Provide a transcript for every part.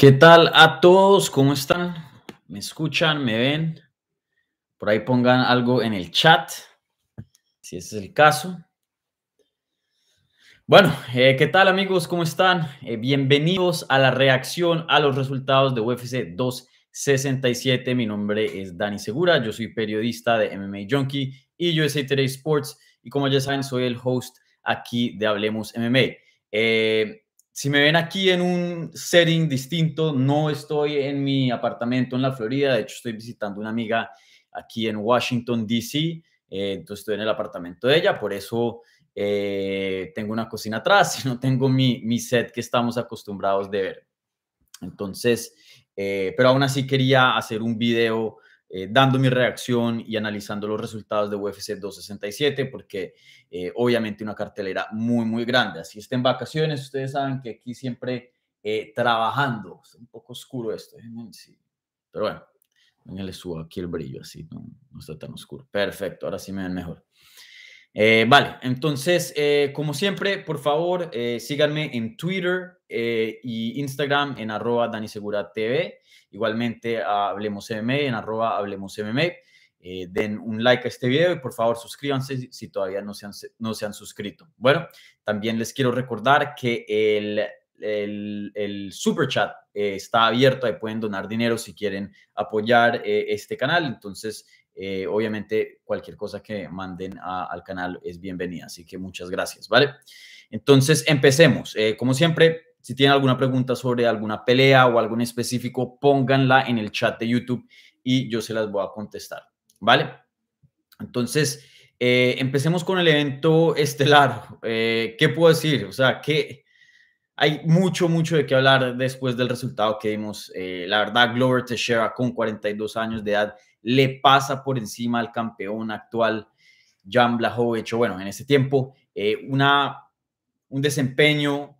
¿Qué tal a todos? ¿Cómo están? ¿Me escuchan? ¿Me ven? Por ahí pongan algo en el chat, si ese es el caso. Bueno, eh, ¿qué tal amigos? ¿Cómo están? Eh, bienvenidos a la reacción a los resultados de UFC 267. Mi nombre es Dani Segura, yo soy periodista de MMA Junkie y USA Today Sports y como ya saben soy el host aquí de Hablemos MMA. Eh, si me ven aquí en un setting distinto, no estoy en mi apartamento en la Florida, de hecho estoy visitando una amiga aquí en Washington, D.C., eh, entonces estoy en el apartamento de ella, por eso eh, tengo una cocina atrás no tengo mi, mi, set que estamos acostumbrados de ver. Entonces, eh, pero aún así quería hacer un video eh, dando mi reacción y analizando los resultados de UFC 267, porque eh, obviamente una cartelera muy, muy grande. Así está en vacaciones, ustedes saben que aquí siempre eh, trabajando, es un poco oscuro esto, sí. pero bueno, le subo aquí el brillo, así no, no está tan oscuro. Perfecto, ahora sí me ven mejor. Vale, entonces, como siempre, por favor, síganme en Twitter y Instagram en arroba Danisegura TV. Igualmente, Hablemos MMA en arroba Hablemos MMA. Eh, den un like a este video y por favor suscríbanse si todavía no se han, no se han suscrito. Bueno, también les quiero recordar que el, el, el super chat eh, está abierto, ahí pueden donar dinero si quieren apoyar eh, este canal. Entonces, obviamente, cualquier cosa que manden al canal es bienvenida. Así que muchas gracias, ¿vale? Entonces, empecemos. como siempre, si tienen alguna pregunta sobre alguna pelea o algo en específico, pónganla en el chat de YouTube y yo se las voy a contestar. ¿Vale? Entonces, eh, empecemos con el evento estelar. Eh, ¿Qué puedo decir? O sea, que hay mucho, mucho de qué hablar después del resultado que vimos. Eh, la verdad, Glover Teixeira, con 42 años de edad, le pasa por encima al campeón actual, Jan Blachowicz. Bueno, en ese tiempo, una, un desempeño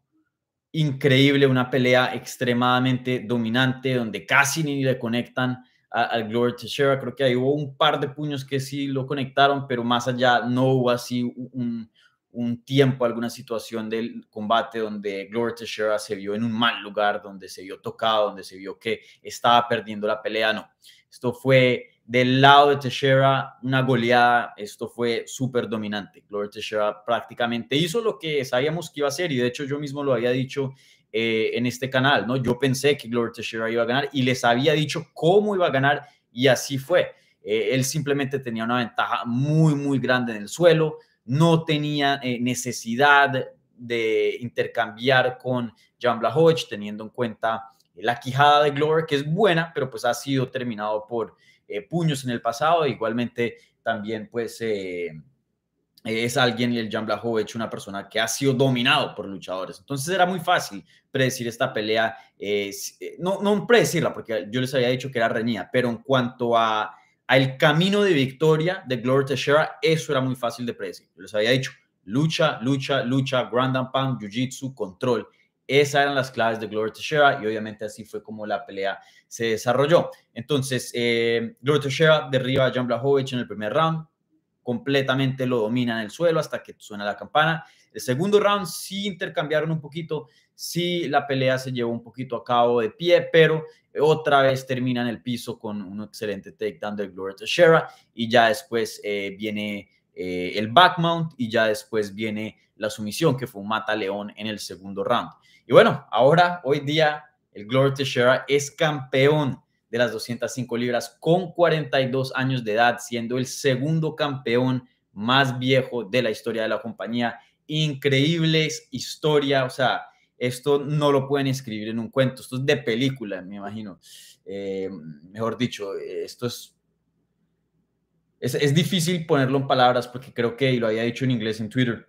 increíble, una pelea extremadamente dominante, donde casi ni le conectan al Glory Teixeira. Creo que ahí hubo un par de puños que sí lo conectaron, pero más allá no hubo así un, un tiempo, alguna situación del combate donde Glory Teixeira se vio en un mal lugar, donde se vio tocado, donde se vio que estaba perdiendo la pelea. No, esto fue del lado de Teixeira, una goleada, esto fue súper dominante. Glover Teixeira prácticamente hizo lo que sabíamos que iba a hacer y de hecho yo mismo lo había dicho eh, en este canal, ¿no? Yo pensé que Glover Teixeira iba a ganar y les había dicho cómo iba a ganar y así fue. Eh, él simplemente tenía una ventaja muy, muy grande en el suelo, no tenía eh, necesidad de intercambiar con Jan Blachowicz, teniendo en cuenta la quijada de Glover, que es buena, pero pues ha sido terminado por eh, puños en el pasado. Igualmente también pues eh, es alguien, el Jan Blachowicz, una persona que ha sido dominado por luchadores. Entonces era muy fácil predecir esta pelea, eh, no, no predecirla, porque yo les había dicho que era reñida, pero en cuanto a al camino de victoria de Gloria Teixeira, eso era muy fácil de predecir. Yo les había dicho, lucha, lucha, lucha, ground and jiu-jitsu, control. Esas eran las claves de Gloria Teixeira y obviamente así fue como la pelea se desarrolló. Entonces, eh, Gloria Teixeira derriba a Jan Blachowicz en el primer round, completamente lo domina en el suelo hasta que suena la campana. El segundo round sí intercambiaron un poquito, sí la pelea se llevó un poquito a cabo de pie, pero otra vez termina en el piso con un excelente takedown de Gloria Teixeira y ya después eh, viene eh, el back mount y ya después viene la sumisión que fue un mata león en el segundo round. Y bueno, ahora, hoy día, el Glory Teixeira es campeón de las 205 libras con 42 años de edad, siendo el segundo campeón más viejo de la historia de la compañía. Increíble historia, o sea, esto no lo pueden escribir en un cuento, esto es de película, me imagino. Eh, mejor dicho, esto es, es, es difícil ponerlo en palabras porque creo que, y lo había dicho en inglés en Twitter,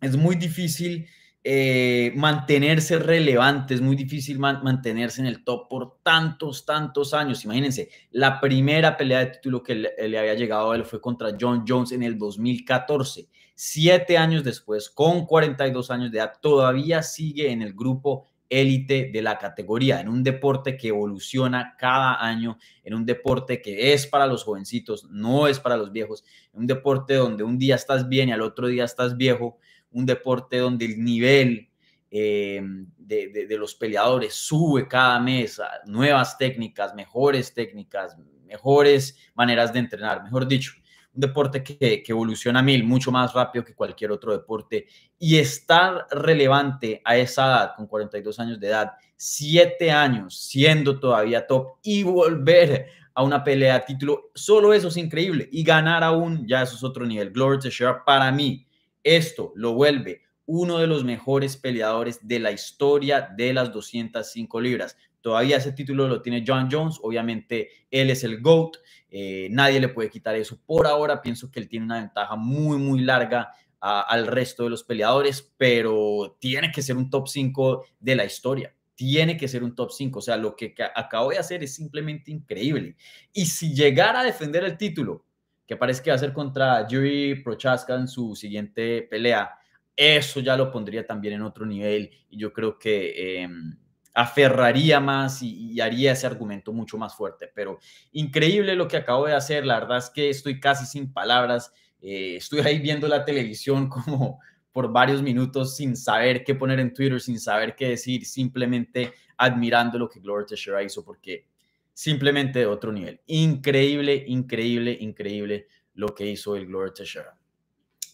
es muy difícil eh, mantenerse relevante, es muy difícil mantenerse en el top por tantos, tantos años. Imagínense, la primera pelea de título que le, había llegado a él fue contra John Jones en el 2014. Siete años después, con 42 años de edad, todavía sigue en el grupo élite de la categoría, en un deporte que evoluciona cada año, en un deporte que es para los jovencitos, no es para los viejos, un deporte donde un día estás bien y al otro día estás viejo, un deporte donde el nivel eh, de, los peleadores sube cada mes, nuevas técnicas, mejores técnicas, mejores maneras de entrenar, mejor dicho, un deporte que, que, evoluciona mil, mucho más rápido que cualquier otro deporte y estar relevante a esa edad, con 42 años de edad, siete años siendo todavía top y volver a una pelea de título, solo eso es increíble y ganar aún, ya eso es otro nivel. Glory Teixeira para mí, esto lo vuelve uno de los mejores peleadores de la historia de las 205 libras. Todavía ese título lo tiene John Jones, obviamente él es el GOAT, eh, nadie le puede quitar eso. Por ahora pienso que él tiene una ventaja muy, muy larga al resto de los peleadores, pero tiene que ser un top 5 de la historia. Tiene que ser un top 5. O sea, lo que acabo de hacer es simplemente increíble. Y si llegara a defender el título, que parece que va a ser contra Yuri Prochaska en su siguiente pelea, eso ya lo pondría también en otro nivel y yo creo que em, aferraría más y, haría ese argumento mucho más fuerte. Pero increíble lo que acabo de hacer, la verdad es que estoy casi sin palabras, eh, estoy ahí viendo la televisión como por varios minutos sin saber qué poner en Twitter, sin saber qué decir, simplemente admirando lo que Gloria Teixeira hizo porque simplemente de otro nivel. Increíble, increíble, increíble lo que hizo el Gloria Teixeira.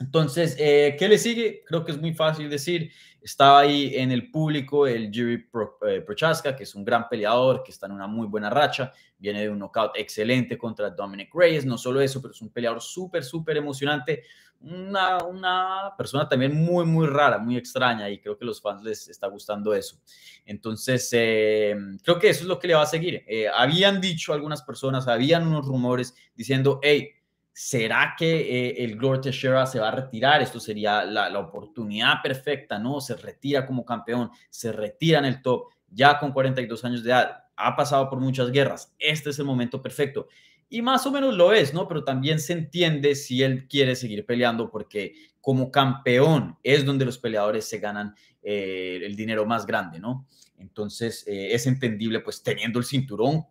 Entonces, eh, ¿qué le sigue? Creo que es muy fácil decir. Estaba ahí en el público el Jerry eh, Prochaska, que es un gran peleador, que está en una muy buena racha. Viene de un knockout excelente contra Dominic Reyes. No solo eso, pero es un peleador súper, súper emocionante. Una, una, persona también muy, muy rara, muy extraña, y creo que a los fans les está gustando eso. Entonces, eh, creo que eso es lo que le va a seguir. habían dicho algunas personas, habían unos rumores diciendo, hey, ¿Será que eh, el Gloria Teixeira se va a retirar? Esto sería la, oportunidad perfecta, ¿no? Se retira como campeón, se retira en el top, ya con 42 años de edad, ha pasado por muchas guerras, este es el momento perfecto. Y más o menos lo es, ¿no? Pero también se entiende si él quiere seguir peleando porque como campeón es donde los peleadores se ganan eh, el dinero más grande, ¿no? Entonces eh, es entendible pues teniendo el cinturón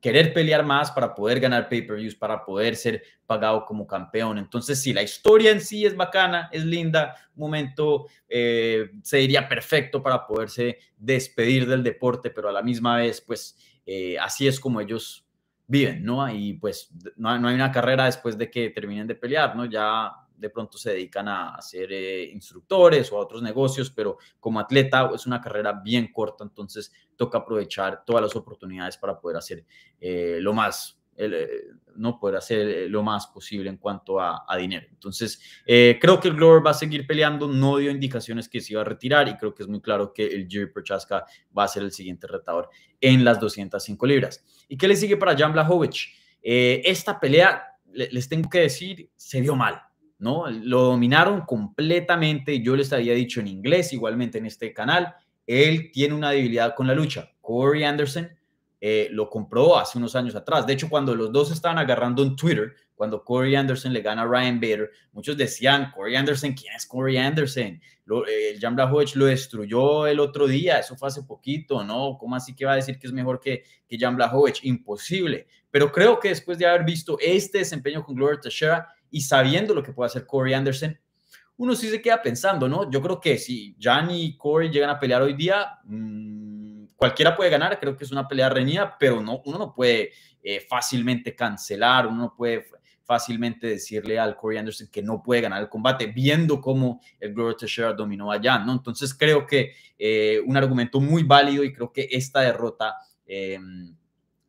querer pelear más para poder ganar pay-per-views, para poder ser pagado como campeón. Entonces, si la historia en sí es bacana, es linda, momento eh, se diría perfecto para poderse despedir del deporte, pero a la misma vez, pues eh, así es como ellos viven, ¿no? Y pues no, no hay una carrera después de que terminen de pelear, ¿no? Ya de pronto se dedican a, ser eh, instructores o a otros negocios, pero como atleta es una carrera bien corta, entonces toca aprovechar todas las oportunidades para poder hacer eh, lo más eh, no poder hacer lo más posible en cuanto a, dinero. Entonces, creo que el Glover va a seguir peleando, no dio indicaciones que se iba a retirar y creo que es muy claro que el Jerry Prochaska va a ser el siguiente retador en las 205 libras. ¿Y qué le sigue para Jan Blachowicz? esta pelea, les tengo que decir, se dio mal. ¿no? Lo dominaron completamente. Yo les había dicho en inglés, igualmente en este canal, él tiene una debilidad con la lucha. Corey Anderson eh, lo compró hace unos años atrás. De hecho, cuando los dos estaban agarrando en Twitter, cuando Corey Anderson le gana a Ryan Bader, muchos decían, Corey Anderson, ¿quién es Corey Anderson? Lo, eh, el Jan Blachowicz lo destruyó el otro día, eso fue hace poquito, ¿no? ¿Cómo así que va a decir que es mejor que, que Jan Blachowicz? Imposible. Pero creo que después de haber visto este desempeño con Gloria Teixeira, y sabiendo lo que puede hacer Corey Anderson, uno sí se queda pensando, ¿no? Yo creo que si Jan y Corey llegan a pelear hoy día, mmm, cualquiera puede ganar, creo que es una pelea reñida, pero no, uno no puede eh, fácilmente cancelar, uno no puede fácilmente decirle al Corey Anderson que no puede ganar el combate, viendo cómo el Glover Teixeira dominó a Jan, ¿no? Entonces creo que eh, un argumento muy válido y creo que esta derrota eh,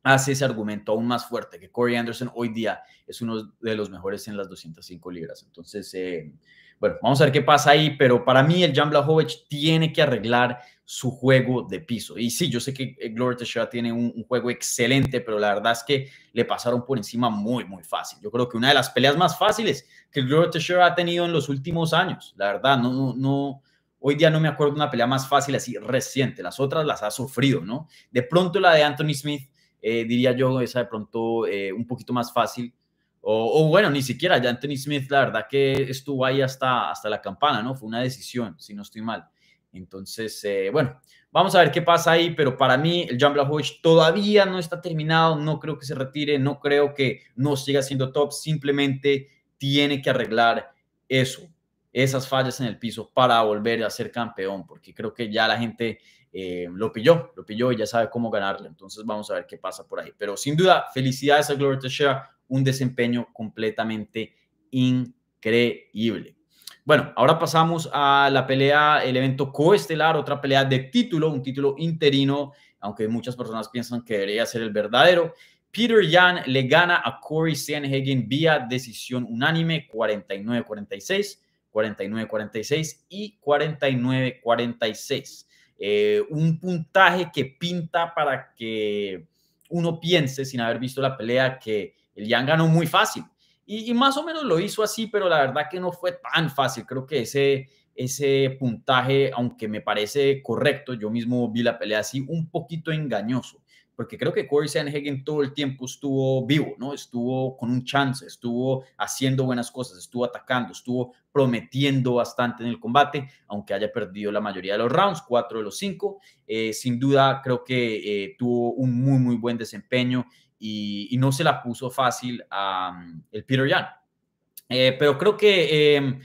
hace ese argumento aún más fuerte, que Corey Anderson hoy día es uno de los mejores en las 205 libras. Entonces, eh, bueno, vamos a ver qué pasa ahí, pero para mí el Jan Blachowicz tiene que arreglar su juego de piso. Y sí, yo sé que eh, Gloria Teixeira tiene un, juego excelente, pero la verdad es que le pasaron por encima muy, muy fácil. Yo creo que una de las peleas más fáciles que Gloria Teixeira ha tenido en los últimos años, la verdad, no, no, Hoy día no me acuerdo de una pelea más fácil así reciente. Las otras las ha sufrido, ¿no? De pronto la de Anthony Smith eh, diría yo, esa de pronto eh, un poquito más fácil. O, bueno, ni siquiera ya Anthony Smith, la verdad que estuvo ahí hasta, hasta la campana, ¿no? Fue una decisión, si no estoy mal. Entonces, eh, bueno, vamos a ver qué pasa ahí, pero para mí el Jan Blachowicz todavía no está terminado, no creo que se retire, no creo que no siga siendo top, simplemente tiene que arreglar eso, esas fallas en el piso para volver a ser campeón, porque creo que ya la gente eh, lo pilló, lo pilló y ya sabe cómo ganarle. Entonces vamos a ver qué pasa por ahí. Pero sin duda, felicidades a Gloria Teixeira, un desempeño completamente increíble. Bueno, ahora pasamos a la pelea, el evento coestelar, otra pelea de título, un título interino, aunque muchas personas piensan que debería ser el verdadero. Peter Yan le gana a Corey Sanhagen vía decisión unánime 49-46, 49-46 y 49-46. Eh, un puntaje que pinta para que uno piense, sin haber visto la pelea, que el Yan ganó muy fácil. Y, más o menos lo hizo así, pero la verdad que no fue tan fácil. Creo que ese, ese puntaje, aunque me parece correcto, yo mismo vi la pelea así, un poquito engañoso porque creo que Corey Sanhagen todo el tiempo estuvo vivo, ¿no? Estuvo con un chance, estuvo haciendo buenas cosas, estuvo atacando, estuvo prometiendo bastante en el combate, aunque haya perdido la mayoría de los rounds, cuatro de los cinco. Eh, sin duda, creo que eh, tuvo un muy, muy buen desempeño y, no se la puso fácil a mm, el Peter Yan. Eh, pero creo que em,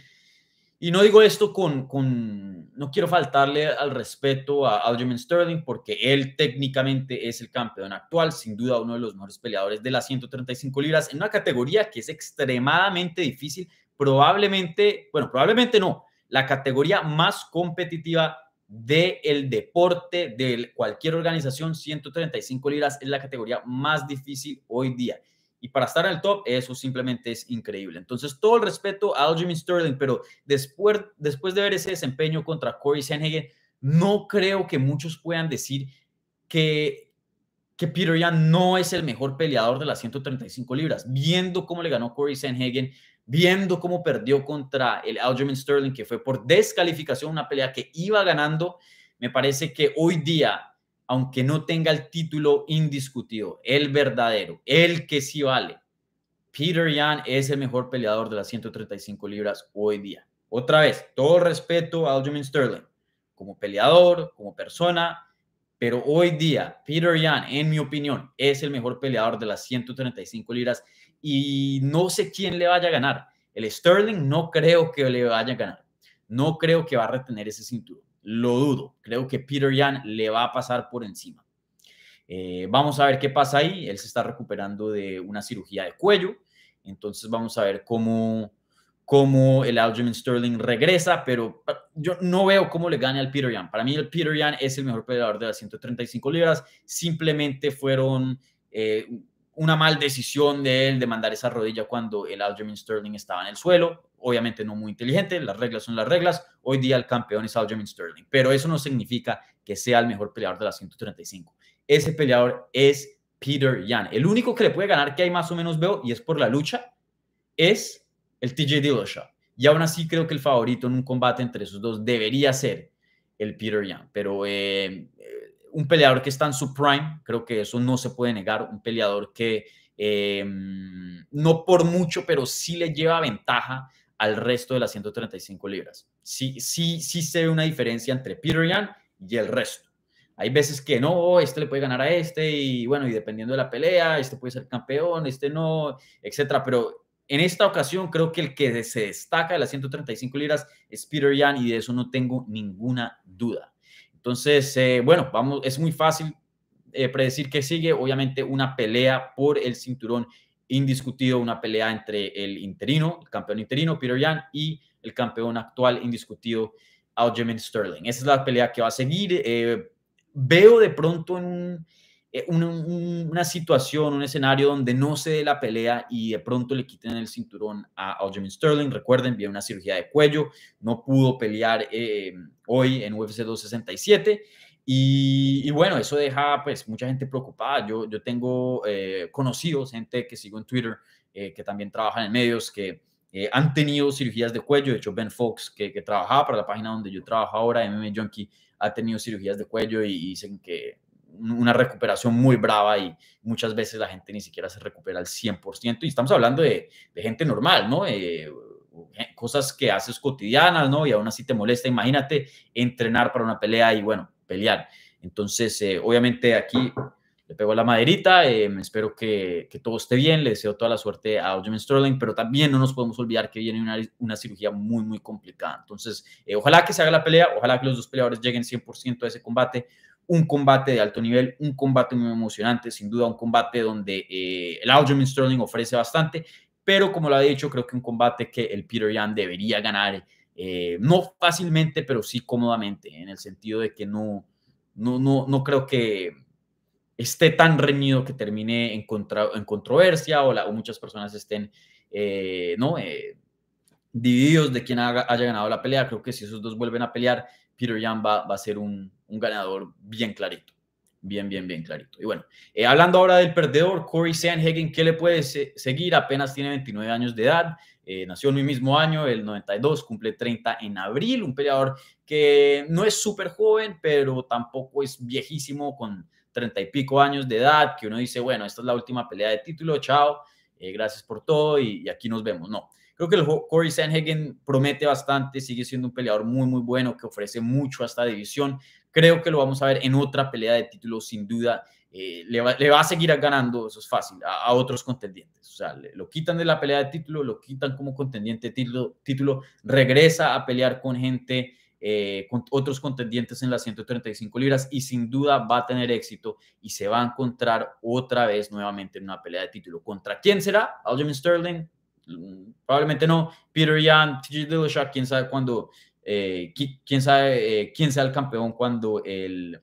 y no digo esto con, con, no quiero faltarle al respeto a Aljamain Sterling porque él técnicamente es el campeón actual, sin duda uno de los mejores peleadores de las 135 libras en una categoría que es extremadamente difícil, probablemente, bueno, probablemente no, la categoría más competitiva del deporte, de cualquier organización, 135 libras es la categoría más difícil hoy día. Y para estar en el top, eso simplemente es increíble. Entonces, todo el respeto a Aljamain Sterling, pero después, después de ver ese desempeño contra Corey Sanhagen, no creo que muchos puedan decir que, que Peter Yan no es el mejor peleador de las 135 libras. Viendo cómo le ganó Corey Sanhagen, viendo cómo perdió contra el Aljamain Sterling, que fue por descalificación, una pelea que iba ganando, me parece que hoy día aunque no tenga el título indiscutido, el verdadero, el que sí vale. Peter Yan es el mejor peleador de las 135 libras hoy día. Otra vez, todo respeto a Aljamain Sterling como peleador, como persona, pero hoy día Peter Yan, en mi opinión, es el mejor peleador de las 135 libras y no sé quién le vaya a ganar. El Sterling no creo que le vaya a ganar. No creo que va a retener ese cinturón lo dudo. Creo que Peter Yan le va a pasar por encima. Eh, vamos a ver qué pasa ahí. Él se está recuperando de una cirugía de cuello. Entonces vamos a ver cómo, cómo el Aljamain Sterling regresa, pero yo no veo cómo le gane al Peter Yan. Para mí el Peter Yan es el mejor peleador de las 135 libras. Simplemente fueron eh, una mal decisión de él de mandar esa rodilla cuando el Aljamain Sterling estaba en el suelo obviamente no muy inteligente, las reglas son las reglas. Hoy día el campeón es Aljamain Sterling, pero eso no significa que sea el mejor peleador de las 135. Ese peleador es Peter Yan. El único que le puede ganar que hay más o menos veo, y es por la lucha, es el TJ Dillashaw. Y aún así creo que el favorito en un combate entre esos dos debería ser el Peter Yan. Pero eh, un peleador que está en su prime, creo que eso no se puede negar. Un peleador que eh, no por mucho, pero sí le lleva ventaja al resto de las 135 libras. Sí, sí, sí se ve una diferencia entre Peter Yan y el resto. Hay veces que no, este le puede ganar a este y bueno, y dependiendo de la pelea, este puede ser campeón, este no, etcétera. Pero en esta ocasión creo que el que se destaca de las 135 libras es Peter Yan y de eso no tengo ninguna duda. Entonces, eh, bueno, vamos, es muy fácil eh, predecir que sigue. Obviamente una pelea por el cinturón indiscutido una pelea entre el interino, el campeón interino, Peter Yan, y el campeón actual indiscutido, Aljamain Sterling. Esa es la pelea que va a seguir. Eh, veo de pronto una situación, un escenario donde no se dé la pelea y de pronto le quiten el cinturón a Aljamain Sterling. Recuerden, vio una cirugía de cuello, no pudo pelear hoy en UFC 267 y, bueno, eso deja pues mucha gente preocupada. Yo, yo tengo eh, conocidos, gente que sigo en Twitter, eh, que también trabajan en medios, que eh, han tenido cirugías de cuello. De hecho, Ben Fox, que, que, trabajaba para la página donde yo trabajo ahora, MMA Junkie, ha tenido cirugías de cuello y, dicen que una recuperación muy brava y muchas veces la gente ni siquiera se recupera al 100%. Y estamos hablando de gente normal, ¿no? Cosas que haces cotidianas, ¿no? Y aún así te molesta. Imagínate entrenar para una pelea y bueno, pelear. Entonces, eh, obviamente aquí le pego la maderita, em, espero que, que, todo esté bien, le deseo toda la suerte a Aljamain Sterling, pero también no nos podemos olvidar que viene una, una cirugía muy, muy complicada. Entonces, eh, ojalá que se haga la pelea, ojalá que los dos peleadores lleguen 100% a ese combate, un combate de alto nivel, un combate muy emocionante, sin duda un combate donde eh, el Aljamain Sterling ofrece bastante, pero como lo ha dicho, creo que un combate que el Peter Yan debería ganar, eh, no fácilmente, pero sí cómodamente, en el sentido de que no, no, no, no creo que esté tan reñido que termine en, contra, en controversia o, muchas personas estén eh, ¿no? Eh, divididos de quién haya ganado la pelea. Creo que si esos dos vuelven a pelear, Peter Yan va, va a ser un, un, ganador bien clarito. Bien, bien, bien clarito. Y bueno, eh, hablando ahora del perdedor, Corey Sandhagen, ¿qué le puede se seguir? Apenas tiene 29 años de edad. Eh, nació en mi mismo año, el 92, cumple 30 en abril, un peleador que no es súper joven, pero tampoco es viejísimo, con 30 y pico años de edad, que uno dice, bueno, esta es la última pelea de título, chao, eh, gracias por todo y, y, aquí nos vemos. No, creo que el Corey Sanhagen promete bastante, sigue siendo un peleador muy, muy bueno, que ofrece mucho a esta división. Creo que lo vamos a ver en otra pelea de título, sin duda. Eh, le, va, a seguir ganando, eso es fácil, a, otros contendientes. O sea, lo quitan de la pelea de título, lo quitan como contendiente de título, título regresa a pelear con gente eh, con otros contendientes en las 135 libras y sin duda va a tener éxito y se va a encontrar otra vez nuevamente en una pelea de título. ¿Contra quién será? Aljamain Sterling, mm, probablemente no. Peter Yan, TJ Dillashaw, quién sabe cuándo, eh, quién sabe eh, quién sea el campeón cuando el,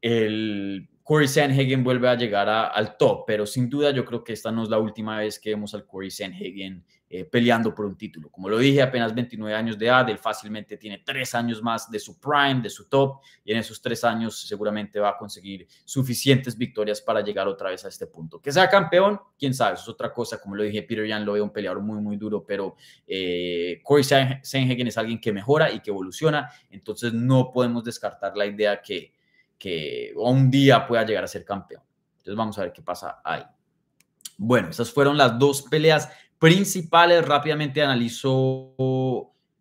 el Corey Sanhagen vuelve a llegar al top, pero sin duda yo creo que esta no es la última vez que vemos al Corey Sanhagen eh, peleando por un título. Como lo dije, apenas 29 años de edad, él fácilmente tiene tres años más de su prime, de su top, y en esos tres años seguramente va a conseguir suficientes victorias para llegar otra vez a este punto. Que sea campeón, quién sabe, eso es otra cosa. Como lo dije, Peter Yan lo ve un peleador muy, muy duro, pero eh, Corey Sanhagen es alguien que mejora y que evoluciona, entonces no podemos descartar la idea que que un día pueda llegar a ser campeón. Entonces vamos a ver qué pasa ahí. Bueno, esas fueron las dos peleas principales. Rápidamente analizo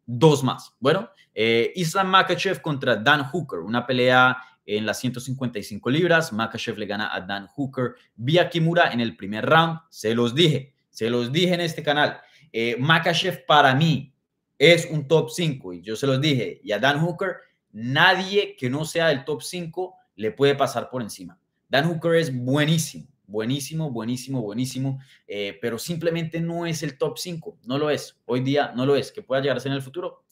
dos más. Bueno, eh, Islam Makachev contra Dan Hooker, una pelea en las 155 libras. Makachev le gana a Dan Hooker vía Kimura en el primer round. Se los dije, se los dije en este canal. Eh, Makachev para mí es un top 5 y yo se los dije. Y a Dan Hooker nadie que no sea del top 5 le puede pasar por encima. Dan Hooker es buenísimo, buenísimo, buenísimo, buenísimo, eh, pero simplemente no es el top 5, no lo es. Hoy día no lo es. Que pueda llegar a ser en el futuro,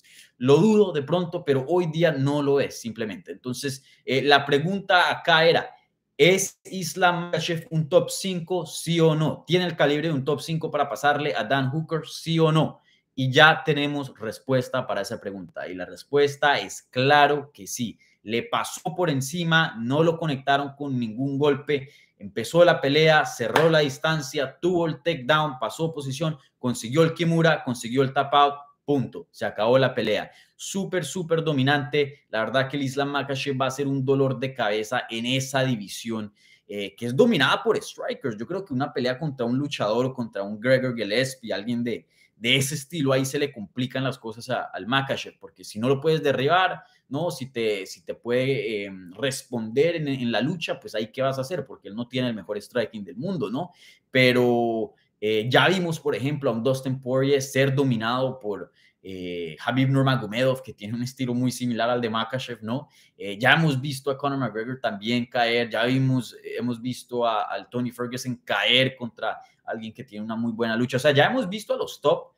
lo dudo de pronto, pero hoy día no lo es simplemente. Entonces, eh, la pregunta acá era, ¿es Islam Makhachev un top 5, sí o no? ¿Tiene el calibre de un top 5 para pasarle a Dan Hooker, sí o no? Y ya tenemos respuesta para esa pregunta. Y la respuesta es claro que sí. Le pasó por encima, no lo conectaron con ningún golpe. Empezó la pelea, cerró la distancia, tuvo el takedown, pasó posición, consiguió el Kimura, consiguió el tap out, punto. Se acabó la pelea. Súper, súper dominante. La verdad que el Islam Makhachev va a ser un dolor de cabeza en esa división. Eh, que es dominada por strikers. Yo creo que una pelea contra un luchador contra un Gregor Gillespie, alguien de, de ese estilo, ahí se le complican las cosas al Makachev, porque si no lo puedes derribar, ¿no? Si te, si te puede eh, responder en, en, la lucha, pues ahí qué vas a hacer, porque él no tiene el mejor striking del mundo, ¿no? Pero eh, ya vimos, por ejemplo, a un Dustin Poirier ser dominado por eh, Habib Nurmagomedov, que tiene un estilo muy similar al de Makachev, ¿no? Eh, ya hemos visto a Conor McGregor también caer, ya vimos, hemos visto a, al Tony Ferguson caer contra alguien que tiene una muy buena lucha. O sea, ya hemos visto a los top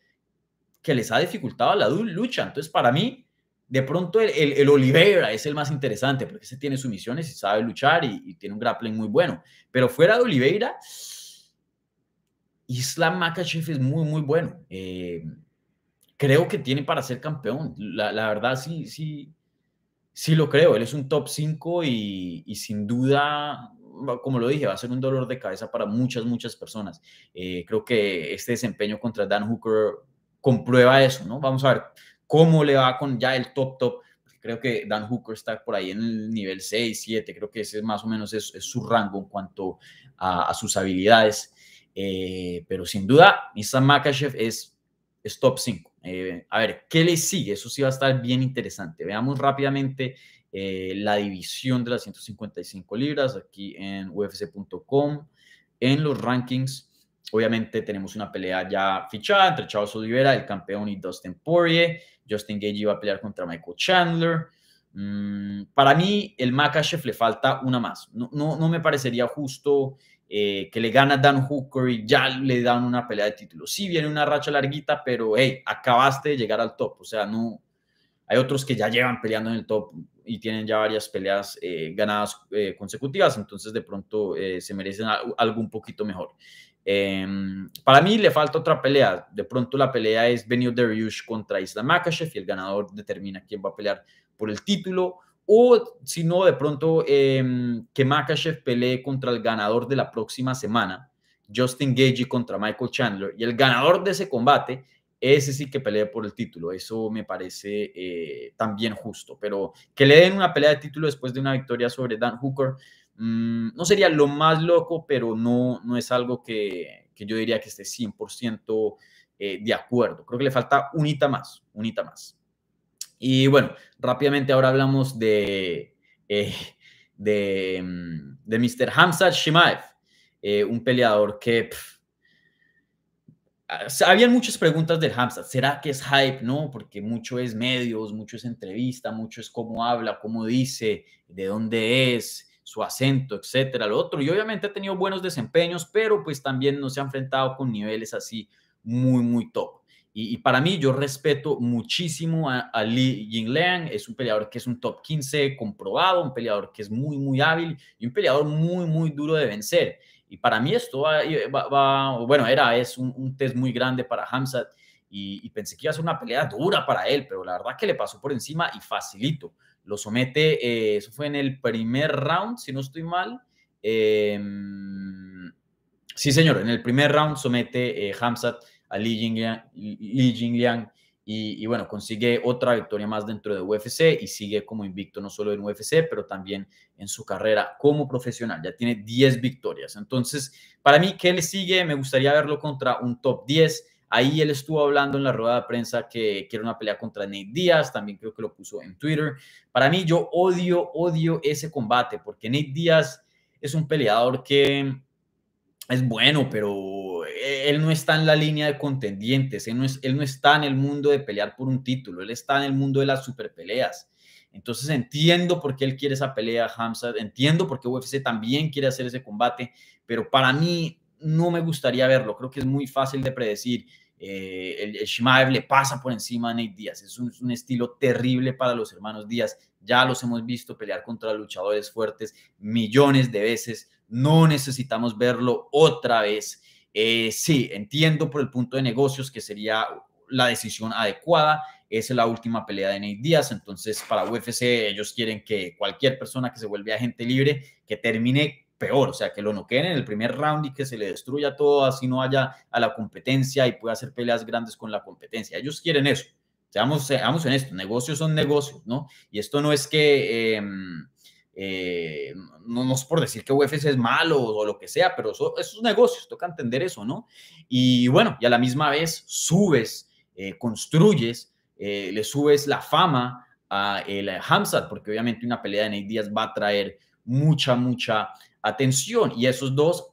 que les ha dificultado la lucha. Entonces, para mí, de pronto el, el, Oliveira es el más interesante porque ese tiene sus misiones y sabe luchar y, y, tiene un grappling muy bueno. Pero fuera de Oliveira, Islam Makachev es muy, muy bueno. Eh, creo que tiene para ser campeón. La, verdad, sí, sí, sí lo creo. Él es un top 5 y, sin duda como lo dije, va a ser un dolor de cabeza para muchas, muchas personas. Eh, creo que este desempeño contra Dan Hooker comprueba eso, ¿no? Vamos a ver cómo le va con ya el top, top. Creo que Dan Hooker está por ahí en el nivel 6, 7, creo que ese más o menos es, es su rango en cuanto a, a sus habilidades. Eh, pero sin duda, Islam Makachev es, es top 5. Eh, a ver, ¿qué le sigue? Eso sí va a estar bien interesante. Veamos rápidamente eh, la división de las 155 libras aquí en ufc.com. En los rankings, obviamente tenemos una pelea ya fichada entre Charles Oliveira, el campeón, y Dustin Poirier. Justin Gage iba a pelear contra Michael Chandler. Mm, para mí, el Makachev le falta una más. No, no, no me parecería justo eh, que le gana Dan Hooker y ya le dan una pelea de título. Sí, viene una racha larguita, pero hey, acabaste de llegar al top. O sea, no. Hay otros que ya llevan peleando en el top y tienen ya varias peleas eh, ganadas eh, consecutivas, entonces de pronto se merecen algo un poquito mejor. Em, para mí le falta otra pelea. De pronto la pelea es Benio Dariush contra Islam Makachev y el ganador determina quién va a pelear por el título. O si no, de pronto em, que Makachev pelee contra el ganador de la próxima semana, Justin Gagey contra Michael Chandler. Y el ganador de ese combate, ese sí que pelee por el título. Eso me parece eh, también justo. Pero que le den una pelea de título después de una victoria sobre Dan Hooker, Mm, no sería lo más loco, pero no, no es algo que, que yo diría que esté 100% eh, de acuerdo. Creo que le falta unita más, unita más. Y bueno, rápidamente ahora hablamos de, eh, de, mm, Mr. Hamzat Shimaev, eh, un peleador que... habían muchas preguntas del Hamzat. ¿Será que es hype? No, porque mucho es medios, mucho es entrevista, mucho es cómo habla, cómo dice, de dónde es, su acento, etcétera, lo otro. Y obviamente ha tenido buenos desempeños, pero pues también no se ha enfrentado con niveles así muy, muy top. Y, para mí, yo respeto muchísimo a, a Li Jingliang. Es un peleador que es un top 15 comprobado, un peleador que es muy, muy hábil y un peleador muy, muy duro de vencer. Y para mí esto va, bueno, era, es un, test muy grande para Hamzat y, y, pensé que iba a ser una pelea dura para él, pero la verdad que le pasó por encima y facilito lo somete, eh, eso fue en el primer round, si no estoy mal. Em, sí, señor, en el primer round somete eh, Hamzat a Li Jingliang, Li y, bueno, consigue otra victoria más dentro de UFC y sigue como invicto no solo en UFC, pero también en su carrera como profesional. Ya tiene 10 victorias. Entonces, para mí, ¿qué le sigue? Me gustaría verlo contra un top 10 Ahí él estuvo hablando en la rueda de prensa que quiere una pelea contra Nate Díaz, también creo que lo puso en Twitter. Para mí, yo odio, odio ese combate porque Nate Díaz es un peleador que es bueno, pero él no está en la línea de contendientes, él no, es, él no está en el mundo de pelear por un título, él está en el mundo de las super peleas. Entonces entiendo por qué él quiere esa pelea, Hamza, entiendo por qué UFC también quiere hacer ese combate, pero para mí no me gustaría verlo, creo que es muy fácil de predecir eh, el, Shimaev le pasa por encima a Nate Díaz. Es un, estilo terrible para los hermanos Díaz. Ya los hemos visto pelear contra luchadores fuertes millones de veces. No necesitamos verlo otra vez. Eh, sí, entiendo por el punto de negocios que sería la decisión adecuada. Es la última pelea de Nate Díaz. Entonces, para UFC, ellos quieren que cualquier persona que se vuelve agente libre, que termine peor, o sea, que lo noqueen en el primer round y que se le destruya todo, así no haya a la competencia y pueda hacer peleas grandes con la competencia. Ellos quieren eso. Seamos, seamos en esto, negocios son negocios, ¿no? Y esto no es que, em, eh, no, es por decir que UFC es malo o, lo que sea, pero eso, esos negocios, toca entender eso, ¿no? Y bueno, y a la misma vez subes, eh, construyes, eh, le subes la fama a el Hamzat, porque obviamente una pelea de Nate Díaz va a traer mucha, mucha atención y esos dos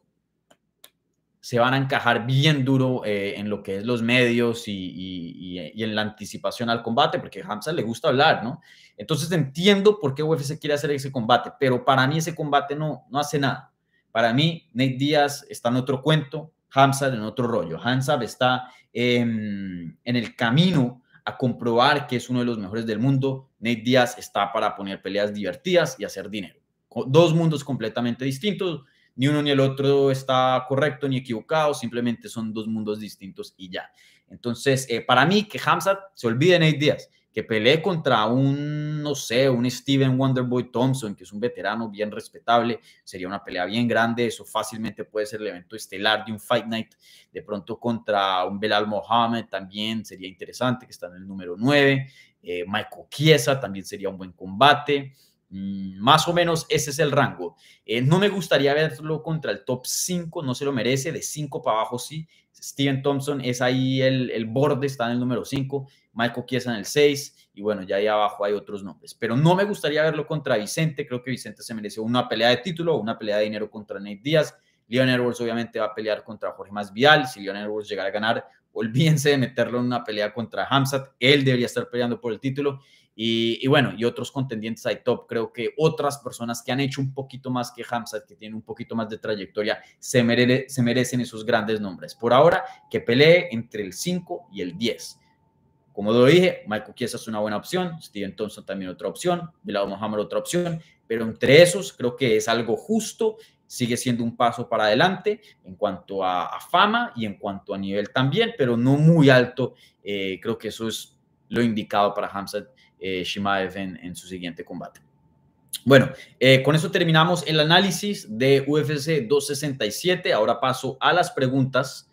se van a encajar bien duro eh, en lo que es los medios y, en la anticipación al combate, porque a Hamza le gusta hablar, ¿no? Entonces entiendo por qué UFC quiere hacer ese combate, pero para mí ese combate no, no hace nada. Para mí, Nate Díaz está en otro cuento, Hamza en otro rollo. Hamza está en el camino a comprobar que es uno de los mejores del mundo. Nate Díaz está para poner peleas divertidas y hacer dinero dos mundos completamente distintos, ni uno ni el otro está correcto ni equivocado, simplemente son dos mundos distintos y ya. Entonces, eh, para mí, que Hamzat se olvide de Nate Díaz, que pelee contra un, no sé, un Steven Wonderboy Thompson, que es un veterano bien respetable, sería una pelea bien grande, eso fácilmente puede ser el evento estelar de un Fight Night, de pronto contra un Belal Mohamed también sería interesante, que está en el número 9, eh, Michael Chiesa también sería un buen combate, más o menos ese es el rango. Eh, no me gustaría verlo contra el top 5, no se lo merece, de 5 para abajo sí. Steven Thompson es ahí el, el borde, está en el número 5. Michael Chiesa en el 6 y bueno, ya ahí abajo hay otros nombres. Pero no me gustaría verlo contra Vicente, creo que Vicente se merece una pelea de título una pelea de dinero contra Nate Díaz. Leon Edwards obviamente va a pelear contra Jorge Masvidal, si Leon Edwards llegara a ganar, olvídense de meterlo en una pelea contra Hamzat, él debería estar peleando por el título. Y, bueno, y otros contendientes ahí top, creo que otras personas que han hecho un poquito más que Hamzat, que tienen un poquito más de trayectoria, se, se merecen esos grandes nombres. Por ahora, que pelee entre el 5 y el 10. Como lo dije, Michael Chiesa es una buena opción, Steven Thompson también otra opción, Bilal Muhammad otra opción, pero entre esos creo que es algo justo sigue siendo un paso para adelante en cuanto a, fama y en cuanto a nivel también, pero no muy alto. Eh, creo que eso es lo indicado para Hamzat eh, Shimaev en, su siguiente combate. Bueno, eh, con eso terminamos el análisis de UFC 267. Ahora paso a las preguntas.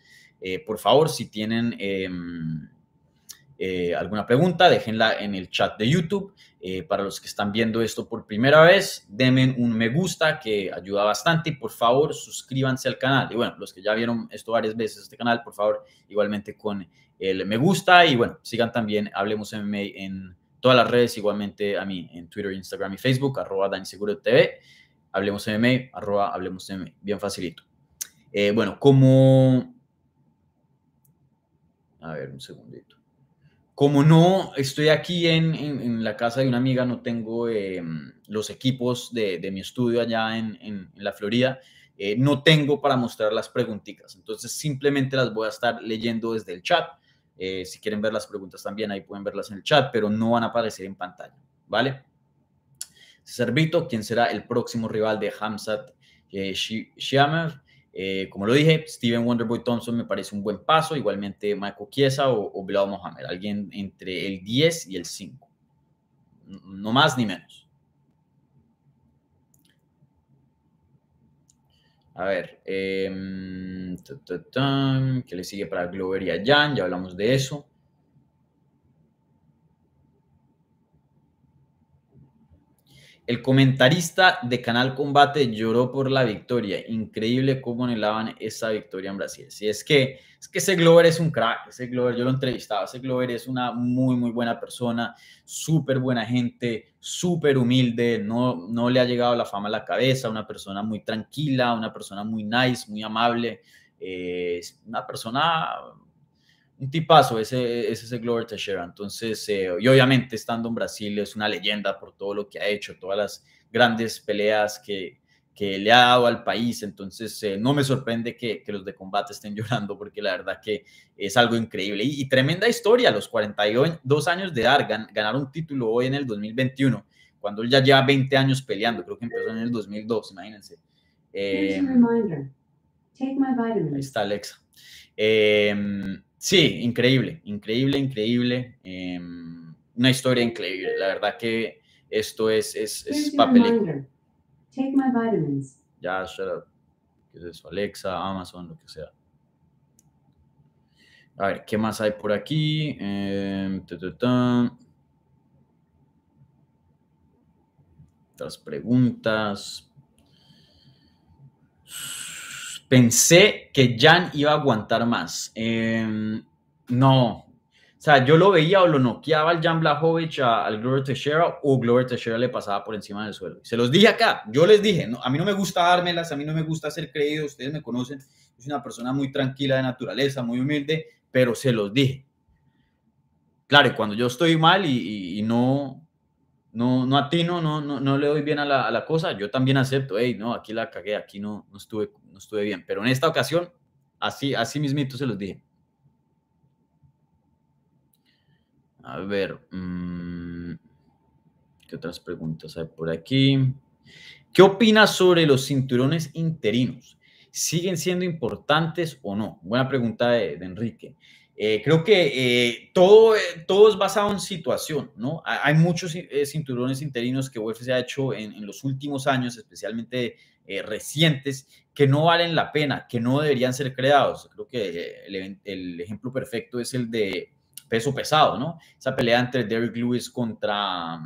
por favor, si tienen em, alguna pregunta, déjenla en el chat de YouTube. Eh, para los que están viendo esto por primera vez, denme un me gusta que ayuda bastante y por favor suscríbanse al canal. Y bueno, los que ya vieron esto varias veces, este canal, por favor, igualmente con el me gusta y bueno, sigan también Hablemos MMA en todas las redes, igualmente a mí en Twitter, Instagram y Facebook, arroba Seguro TV, Hablemos MMA, arroba Hablemos MMA, bien facilito. Eh, bueno, como... A ver, un segundito como no estoy aquí en, la casa de una amiga, no tengo eh, los equipos de, mi estudio allá en, la Florida, eh, no tengo para mostrar las preguntitas. Entonces simplemente las voy a estar leyendo desde el chat. Eh, si quieren ver las preguntas también, ahí pueden verlas en el chat, pero no van a aparecer en pantalla. ¿Vale? Servito, ¿quién será el próximo rival de Hamzat Shiamer? Eh, como lo dije, Steven Wonderboy Thompson me parece un buen paso, igualmente Michael Chiesa o, o Bilal Mohamed, alguien entre el 10 y el 5, no más ni menos. A ver, eh, ¿qué le sigue para Glover y a Jan? Ya hablamos de eso. El comentarista de Canal Combate lloró por la victoria. Increíble cómo anhelaban esa victoria en Brasil. Si es que, es que ese Glover es un crack, ese Glover, yo lo entrevistaba, ese Glover es una muy, muy buena persona, súper buena gente, súper humilde, no, no le ha llegado la fama a la cabeza, una persona muy tranquila, una persona muy nice, muy amable, eh, una persona un tipazo ese, ese, ese Glover Teixeira. Entonces, eh, y obviamente estando en Brasil es una leyenda por todo lo que ha hecho, todas las grandes peleas que, que le ha dado al país. Entonces, eh, no me sorprende que, que, los de combate estén llorando porque la verdad que es algo increíble. Y, tremenda historia, los 42 años de edad, ganar un título hoy en el 2021, cuando él ya lleva 20 años peleando, creo que empezó en el 2002, imagínense. Eh, ahí está Alexa. Eh, Sí, increíble, increíble, increíble. Em, una historia increíble. La verdad que esto es, es, es papel. Ya, shut up. ¿Qué es eso? Alexa, Amazon, lo que sea. A ver, ¿qué más hay por aquí? Eh, Otras preguntas. Pensé que Jan iba a aguantar más. Em, no. O sea, yo lo veía o lo noqueaba al Jan Blachowicz al Glover Teixeira o Glover Teixeira le pasaba por encima del suelo. Se los dije acá, yo les dije, a mí no me gusta dármelas, a mí no me gusta ser creído, ustedes me conocen, soy una persona muy tranquila de naturaleza, muy humilde, pero se los dije. Claro, y cuando yo estoy mal y, no, no, no atino, no, no, no le doy bien a la, cosa, yo también acepto, hey, no, aquí la cagué, aquí no, no estuve estuve bien. Pero en esta ocasión, así, así mismito se los dije. A ver, mm, ¿qué otras preguntas hay por aquí? ¿Qué opinas sobre los cinturones interinos? ¿Siguen siendo importantes o no? Buena pregunta de, Enrique. Eh, creo que eh, todo, todo es basado en situación, ¿no? Hay muchos eh, cinturones interinos que UFC ha hecho en, los últimos años, especialmente eh, recientes que no valen la pena, que no deberían ser creados. Creo que el, ejemplo perfecto es el de peso pesado, ¿no? Esa pelea entre Derrick Lewis contra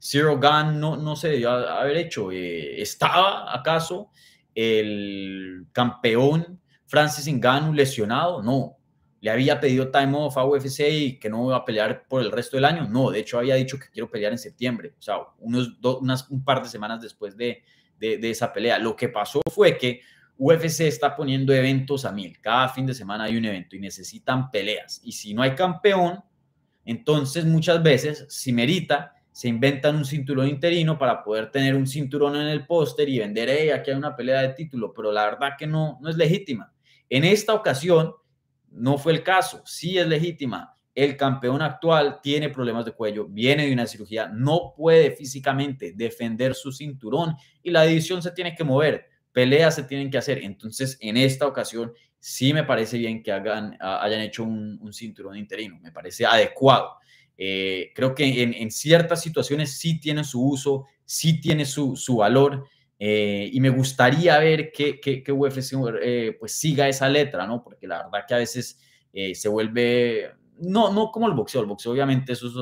Zero Gun no, no se debió haber hecho. Eh, ¿Estaba acaso el campeón Francis Ngannou lesionado? No. Le había pedido time off a UFC y que no iba a pelear por el resto del año. No, de hecho había dicho que quiero pelear en septiembre, o sea, unos unas, un par de semanas después de, de, esa pelea. Lo que pasó fue que UFC está poniendo eventos a mil. Cada fin de semana hay un evento y necesitan peleas. Y si no hay campeón, entonces muchas veces, si merita, se inventan un cinturón interino para poder tener un cinturón en el póster y vender, hey, aquí hay una pelea de título, pero la verdad que no, no es legítima. En esta ocasión no fue el caso, sí es legítima. El campeón actual tiene problemas de cuello, viene de una cirugía, no puede físicamente defender su cinturón y la división se tiene que mover, peleas se tienen que hacer. Entonces, en esta ocasión, sí me parece bien que hagan, hayan hecho un, cinturón interino, me parece adecuado. Eh, creo que en, ciertas situaciones sí tiene su uso, sí tiene su valor eh, y me gustaría ver que, que, UFC eh, pues siga esa letra, ¿no? Porque la verdad que a veces se vuelve, no, no como el boxeo, el boxeo obviamente eso es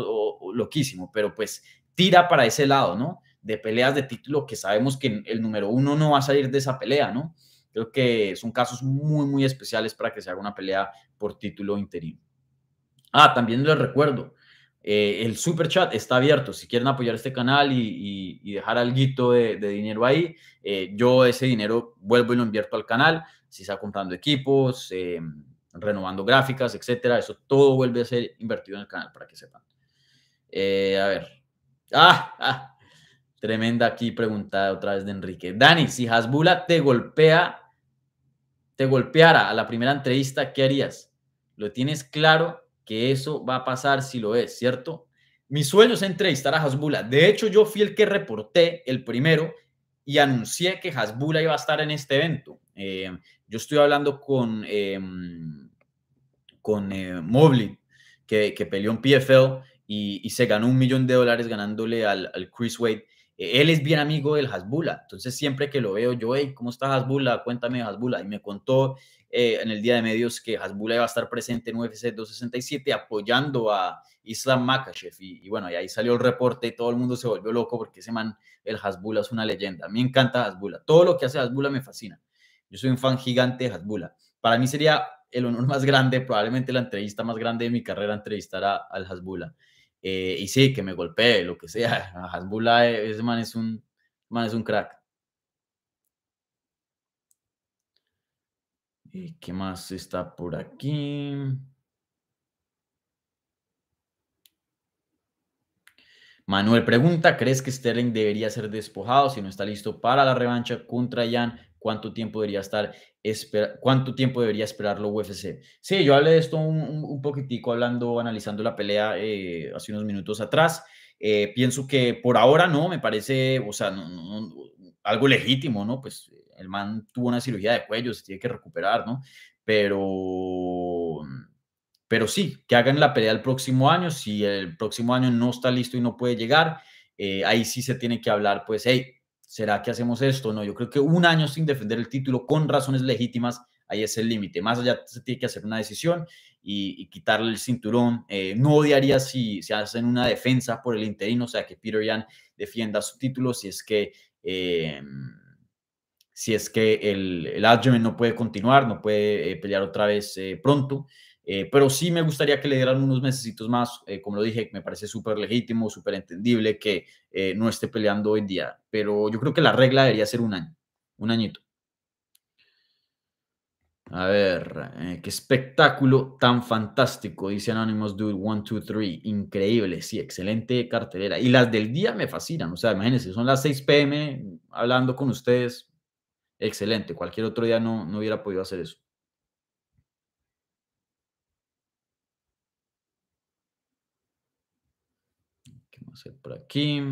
loquísimo, pero pues tira para ese lado, ¿no? De peleas de título que sabemos que el número uno no va a salir de esa pelea, ¿no? Creo que son casos muy, muy especiales para que se haga una pelea por título interino. Ah, también les recuerdo, eh, el super chat está abierto. Si quieren apoyar este canal y, dejar algo de, de dinero ahí, eh, yo ese dinero vuelvo y lo invierto al canal. Si está comprando equipos, eh, renovando gráficas, etcétera, eso todo vuelve a ser invertido en el canal para que sepan. a ver. Ah, ah, tremenda aquí pregunta otra vez de Enrique. Dani, si Hasbula te golpea te golpeara a la primera entrevista, ¿qué harías? ¿Lo tienes claro que eso va a pasar si lo es, cierto? Mi sueño es entrevistar a Hasbula. De hecho, yo fui el que reporté el primero y anuncié que Hasbula iba a estar en este evento. Eh, yo estoy hablando con, eh, con eh, Mobley, que, que, peleó en PFL y, se ganó un millón de dólares ganándole al, al Chris Wade. Eh, él es bien amigo del Hasbula, entonces siempre que lo veo yo, hey, ¿cómo está Hasbula? Cuéntame Hasbula. Y me contó eh, en el día de medios que Hasbula iba a estar presente en UFC 267 apoyando a Islam Makachev. Y, bueno, y ahí salió el reporte y todo el mundo se volvió loco porque ese man, el Hasbula, es una leyenda. Me encanta Hasbula. Todo lo que hace Hasbula me fascina. Yo soy un fan gigante de Hasbula. Para mí sería el honor más grande, probablemente la entrevista más grande de mi carrera, entrevistar a, al Hasbula. Eh, y sí, que me golpee, lo que sea. Hasbullah, ese man es un, man es un crack. ¿Y qué más está por aquí? Manuel pregunta, ¿crees que Sterling debería ser despojado si no está listo para la revancha contra Jan? ¿Cuánto tiempo debería estar cuánto tiempo debería esperarlo UFC? Sí, yo hablé de esto un, un poquitico hablando, analizando la pelea eh, hace unos minutos atrás. Eh, pienso que por ahora no, me parece, o sea, algo legítimo, ¿no? Pues el man tuvo una cirugía de cuello, se tiene que recuperar, ¿no? Pero pero sí, que hagan la pelea el próximo año. Si el próximo año no está listo y no puede llegar, eh, ahí sí se tiene que hablar, pues, hey, ¿será que hacemos esto? No, yo creo que un año sin defender el título con razones legítimas, ahí es el límite. Más allá se tiene que hacer una decisión y, quitarle el cinturón. Eh, no odiaría si se hacen una defensa por el interino, o sea, que Peter Yan defienda su título si es que... Eh, si es que el, el no puede continuar, no puede pelear otra vez pronto. Eh, pero sí me gustaría que le dieran unos meses más, eh, como lo dije, me parece súper legítimo, súper entendible que eh, no esté peleando hoy día, pero yo creo que la regla debería ser un año, un añito. A ver, qué espectáculo tan fantástico, dice Anonymous Dude 123, increíble, sí, excelente cartelera. Y las del día me fascinan, o sea, imagínense, son las 6 pm hablando con ustedes, excelente, cualquier otro día no, no hubiera podido hacer eso. Por aquí.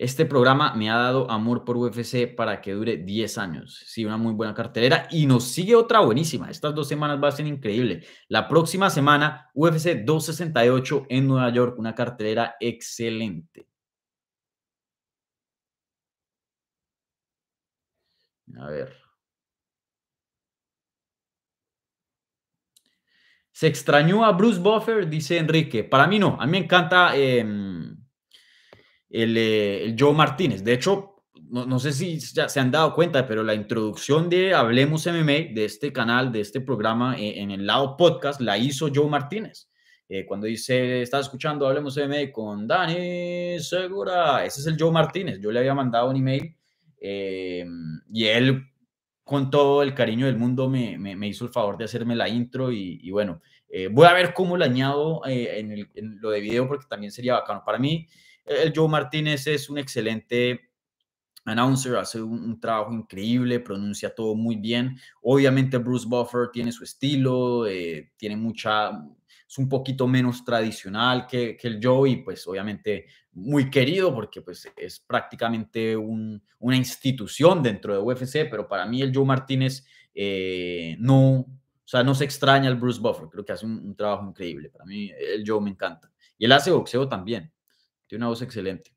Este programa me ha dado amor por UFC para que dure 10 años. Sí, una muy buena cartelera. Y nos sigue otra buenísima. Estas dos semanas va a ser increíble. La próxima semana, UFC 268 en Nueva York. Una cartelera excelente. A ver. Se extrañó a Bruce Buffer, dice Enrique. Para mí no, a mí me encanta em, el, eh, el, Joe Martínez. De hecho, no, sé si ya se han dado cuenta, pero la introducción de Hablemos MMA, de este canal, de este programa eh, en el lado podcast, la hizo Joe Martínez. Eh, cuando dice, estás escuchando Hablemos MMA con Dani Segura, ese es el Joe Martínez. Yo le había mandado un email eh, y él, con todo el cariño del mundo, me, hizo el favor de hacerme la intro y, bueno, voy a ver cómo lo añado en, el, en, lo de video porque también sería bacano. Para mí, el Joe Martínez es un excelente announcer, hace un, trabajo increíble, pronuncia todo muy bien. Obviamente Bruce Buffer tiene su estilo, eh, tiene mucha, es un poquito menos tradicional que, que, el Joe y pues obviamente muy querido porque pues es prácticamente una institución dentro de UFC, pero para mí el Joe Martínez eh, no, o sea, no se extraña al Bruce Buffer, creo que hace un, un trabajo increíble. Para mí el Joe me encanta. Y él hace boxeo también, tiene una voz excelente.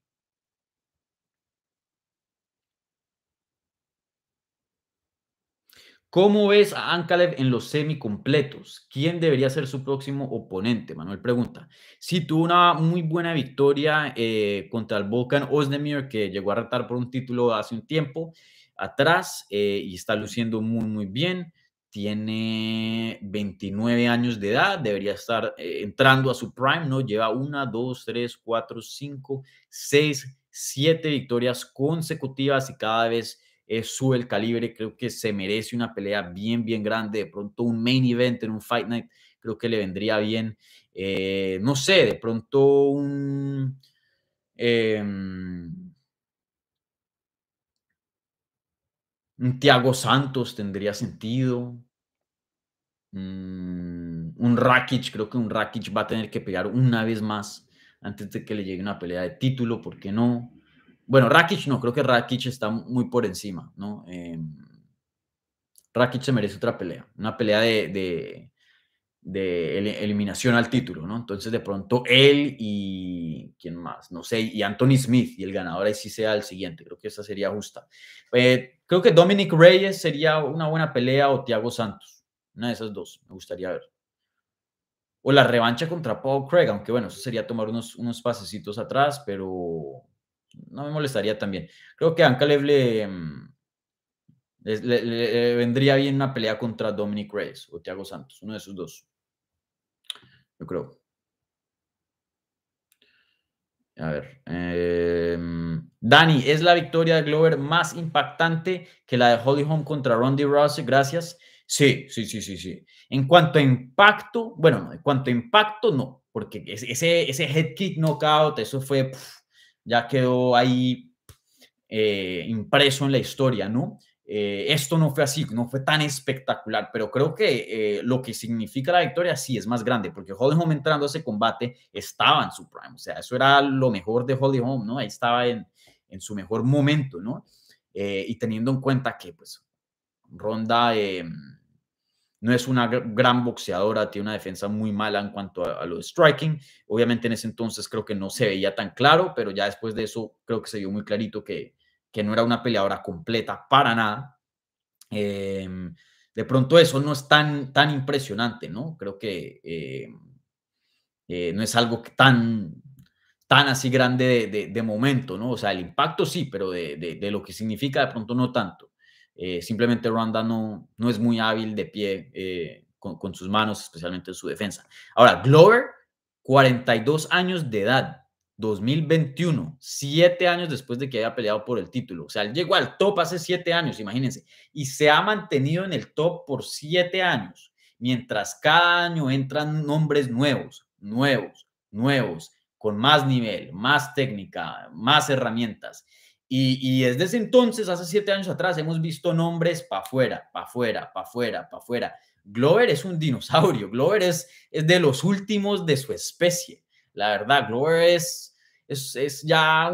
¿Cómo ves a Ankalev en los semicompletos? ¿Quién debería ser su próximo oponente? Manuel pregunta. Sí, tuvo una muy buena victoria eh, contra el Volkan Ozdemir, que llegó a retar por un título hace un tiempo atrás eh, y está luciendo muy, muy bien. Tiene 29 años de edad, debería estar eh, entrando a su prime, ¿no? Lleva una, dos, tres, cuatro, cinco, seis, siete victorias consecutivas y cada vez es sube el calibre, creo que se merece una pelea bien, bien grande, de pronto un main event en un Fight Night, creo que le vendría bien, eh, no sé, de pronto un... Em, un Santos tendría sentido. Mm, un Rakic, creo que un Rakic va a tener que pegar una vez más antes de que le llegue una pelea de título, ¿por qué no? Bueno, Rakic no, creo que Rakic está muy por encima, ¿no? Eh, Rakic se merece otra pelea, una pelea de, de, eliminación al título, ¿no? Entonces, de pronto él y quién más, no sé, y Anthony Smith y el ganador ahí sí sea el siguiente, creo que esa sería justa. Eh, creo que Dominic Reyes sería una buena pelea o Thiago Santos, una de esas dos, me gustaría ver. O la revancha contra Paul Craig, aunque bueno, eso sería tomar unos, unos pasecitos atrás, pero no me molestaría también. Creo que a Ankalev mm, le, le, vendría bien una pelea contra Dominic Reyes o Thiago Santos, uno de esos dos. Yo creo. A ver. Em, Dani, ¿es la victoria de Glover más impactante que la de Holly Holm contra Rondy Rousey? Gracias. Sí, sí, sí, sí, sí. En cuanto a impacto, bueno, en cuanto a impacto, no, porque ese, ese head kick knockout, eso fue ya quedó ahí eh, impreso en la historia, ¿no? Eh, esto no fue así, no fue tan espectacular, pero creo que eh, lo que significa la victoria sí es más grande, porque Holly Holm entrando a ese combate estaba en su prime, o sea, eso era lo mejor de Holly Holm, ¿no? Ahí estaba en, en su mejor momento, ¿no? y teniendo en cuenta que, pues, Ronda em, no es una gran boxeadora, tiene una defensa muy mala en cuanto a, lo de striking. Obviamente en ese entonces creo que no se veía tan claro, pero ya después de eso creo que se vio muy clarito que, que no era una peleadora completa para nada. Em, de pronto eso no es tan, tan impresionante, ¿no? Creo que em, eh, no es algo tan, tan así grande de, de, momento, ¿no? O sea, el impacto sí, pero de, de, lo que significa de pronto no tanto. Eh, simplemente Ronda no, no es muy hábil de pie eh, con, sus manos, especialmente en su defensa. Ahora, Glover, 42 años de edad, 2021, siete años después de que haya peleado por el título. O sea, él llegó al top hace siete años, imagínense, y se ha mantenido en el top por siete años, mientras cada año entran nombres nuevos, nuevos, nuevos, con más nivel, más técnica, más herramientas. Y, desde ese entonces, hace siete años atrás, hemos visto nombres para afuera, para afuera, para afuera, para afuera. Glover es un dinosaurio, Glover es, es de los últimos de su especie. La verdad, Glover es, es, ya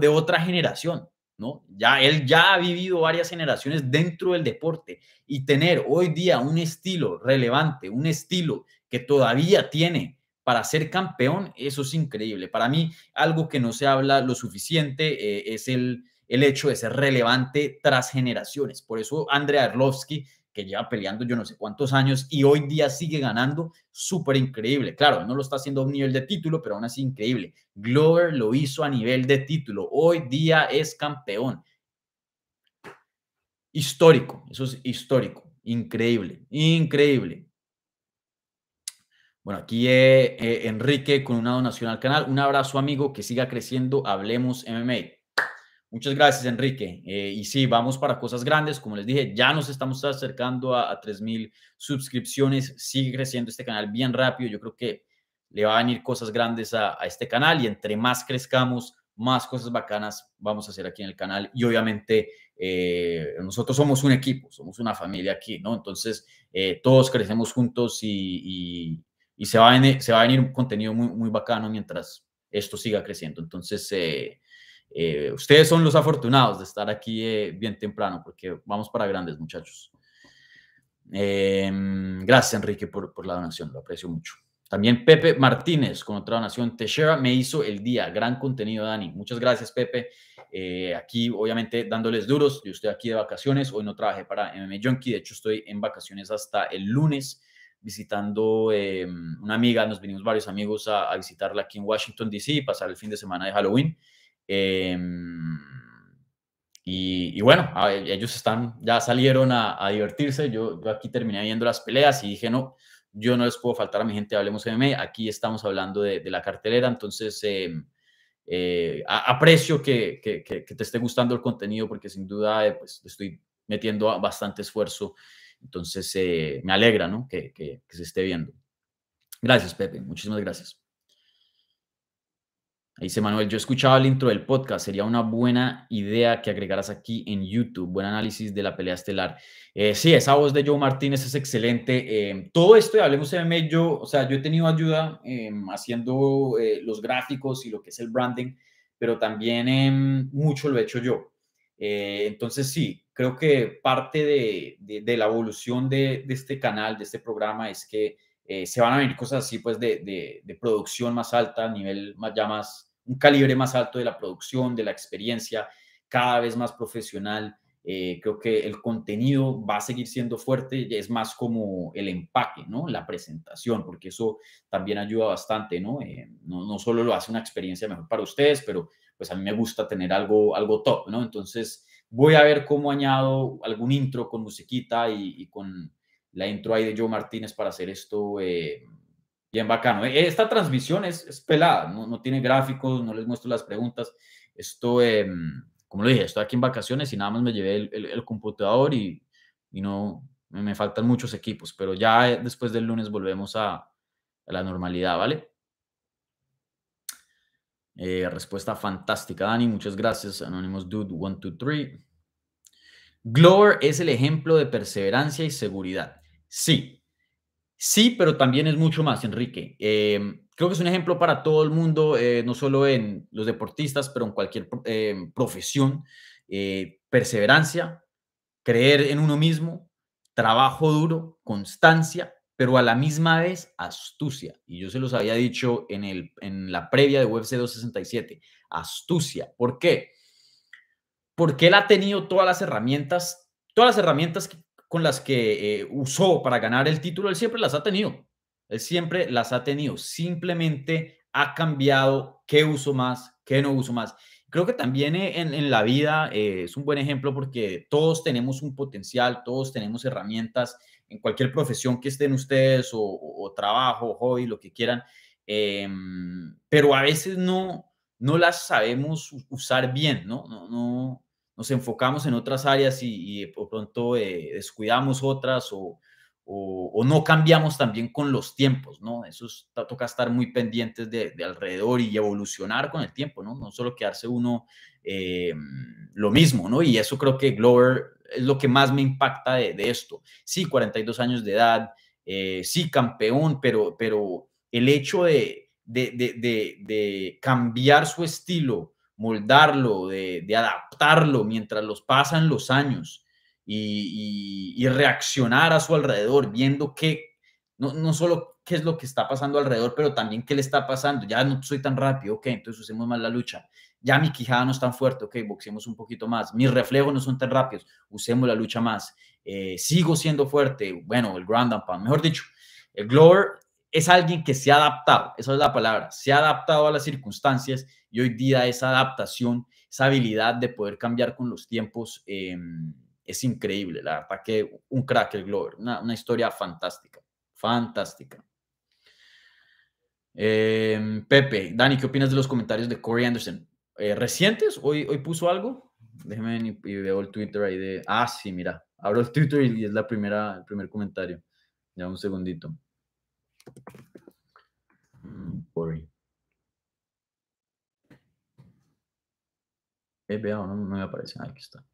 de otra generación, ¿no? Ya él ya ha vivido varias generaciones dentro del deporte y tener hoy día un estilo relevante, un estilo que todavía tiene para ser campeón, eso es increíble. Para mí, algo que no se habla lo suficiente eh, es el, el hecho de ser relevante tras generaciones. Por eso Andrea Arlovsky, que lleva peleando yo no sé cuántos años y hoy día sigue ganando, súper increíble. Claro, no lo está haciendo a un nivel de título, pero aún así increíble. Glover lo hizo a nivel de título. Hoy día es campeón. histórico, eso es histórico, increíble, increíble. Bueno, aquí eh, eh, Enrique con una donación al canal. Un abrazo, amigo, que siga creciendo. Hablemos MMA. Muchas gracias, Enrique. Eh, y sí, vamos para cosas grandes. Como les dije, ya nos estamos acercando a, a 3.000 suscripciones. Sigue creciendo este canal bien rápido. Yo creo que le va a venir cosas grandes a, este canal y entre más crezcamos, más cosas bacanas vamos a hacer aquí en el canal. Y obviamente nosotros somos un equipo, somos una familia aquí, ¿no? Entonces, todos crecemos juntos y se va, a venir, se va a venir un contenido muy, muy bacano mientras esto siga creciendo. Entonces, eh, eh, ustedes son los afortunados de estar aquí eh, bien temprano, porque vamos para grandes, muchachos. Em, gracias, Enrique, por, por, la donación, lo aprecio mucho. También Pepe Martínez con otra donación. Teixeira me hizo el día. Gran contenido, Dani. Muchas gracias, Pepe. aquí, obviamente, dándoles duros. Yo estoy aquí de vacaciones. Hoy no trabajé para MMA Junkie. De hecho, estoy en vacaciones hasta el lunes visitando eh, una amiga, nos vinimos varios amigos a, visitarla aquí en Washington, D.C. y pasar el fin de semana de Halloween. Em, y, bueno, ellos están, ya salieron a, divertirse. Yo, aquí terminé viendo las peleas y dije, no, yo no les puedo faltar a mi gente, hablemos MMA. Aquí estamos hablando de, la cartelera, entonces em, eh, aprecio que, que, que, te esté gustando el contenido porque sin duda eh, pues, estoy metiendo bastante esfuerzo entonces, eh, me alegra que, se esté viendo. Gracias, Pepe. Muchísimas gracias. Ahí dice Manuel, yo escuchaba el intro del podcast, sería una buena idea que agregaras aquí en YouTube, buen análisis de la pelea estelar. Eh, sí, esa voz de Joe Martínez es excelente. Eh, todo esto de Hablemos MMA, yo, o sea, yo he tenido ayuda em, haciendo los gráficos y lo que es el branding, pero también em, mucho lo he hecho yo. entonces, sí, creo que parte de, la evolución de, este canal, de este programa, es que eh, se van a venir cosas así, pues, de, producción más alta, nivel más, ya más, un calibre más alto de la producción, de la experiencia, cada vez más profesional. Eh, creo que el contenido va a seguir siendo fuerte, es más como el empaque, ¿no? La presentación, porque eso también ayuda bastante, ¿no? Eh, no, no, solo lo hace una experiencia mejor para ustedes, pero pues a mí me gusta tener algo, algo top, ¿no? Entonces, Voy a ver cómo añado algún intro con musiquita y, con la intro ahí de Joe Martínez para hacer esto eh, bien bacano. E, esta transmisión es, pelada, ¿no? tiene gráficos, no les muestro las preguntas. Esto, em, como lo dije, estoy aquí en vacaciones y nada más me llevé el, computador y, no me, faltan muchos equipos, pero ya después del lunes volvemos a, a la normalidad, ¿vale? Eh, respuesta fantástica, Dani. Muchas gracias, Anonymous Dude 123. Glover es el ejemplo de perseverancia y seguridad. Sí, sí, pero también es mucho más, Enrique. Eh, creo que es un ejemplo para todo el mundo, eh, no solo en los deportistas, pero en cualquier profesión. perseverancia, creer en uno mismo, trabajo duro, constancia pero a la misma vez astucia. Y yo se los había dicho en, el, en la previa de UFC 267, astucia. ¿Por qué? Porque él ha tenido todas las herramientas, todas las herramientas con las que eh, usó para ganar el título, él siempre las ha tenido. Él siempre las ha tenido. Simplemente ha cambiado qué uso más, qué no uso más. Creo que también en, la vida eh, es un buen ejemplo porque todos tenemos un potencial, todos tenemos herramientas en cualquier profesión que estén ustedes o, trabajo, hobby, lo que quieran, em, pero a veces no, no las sabemos usar bien, ¿no? no, no nos enfocamos en otras áreas y, y por pronto eh, descuidamos otras o, o, no cambiamos también con los tiempos, ¿no? Eso toca estar muy pendientes de, alrededor y evolucionar con el tiempo, ¿no? No solo quedarse uno em, lo mismo, ¿no? Y eso creo que Glover es lo que más me impacta de, esto. Sí, 42 años de edad, eh, sí, campeón, pero, pero el hecho de, de, cambiar su estilo, moldarlo, de, adaptarlo mientras los pasan los años y, reaccionar a su alrededor, viendo que no, no solo qué es lo que está pasando alrededor, pero también qué le está pasando. Ya no soy tan rápido, ok, entonces usemos más la lucha ya mi quijada no es tan fuerte, ok, boxeemos un poquito más, mis reflejos no son tan rápidos, usemos la lucha más, eh, sigo siendo fuerte, bueno, el ground and pound, mejor dicho, el Glover es alguien que se ha adaptado, esa es la palabra, se ha adaptado a las circunstancias y hoy día esa adaptación, esa habilidad de poder cambiar con los tiempos, em, es increíble, la verdad que un crack el Glover, una, una historia fantástica, fantástica. Em, Pepe, Dani, ¿qué opinas de los comentarios de Corey Anderson? Eh, ¿Recientes? ¿Hoy, ¿Hoy puso algo? Déjeme y, veo el Twitter ahí de... Ah, sí, mira. Abro el Twitter y es la primera, el primer comentario. Ya un segundito. Mm, Corey. Eh, veo, no, me aparece. Aquí está.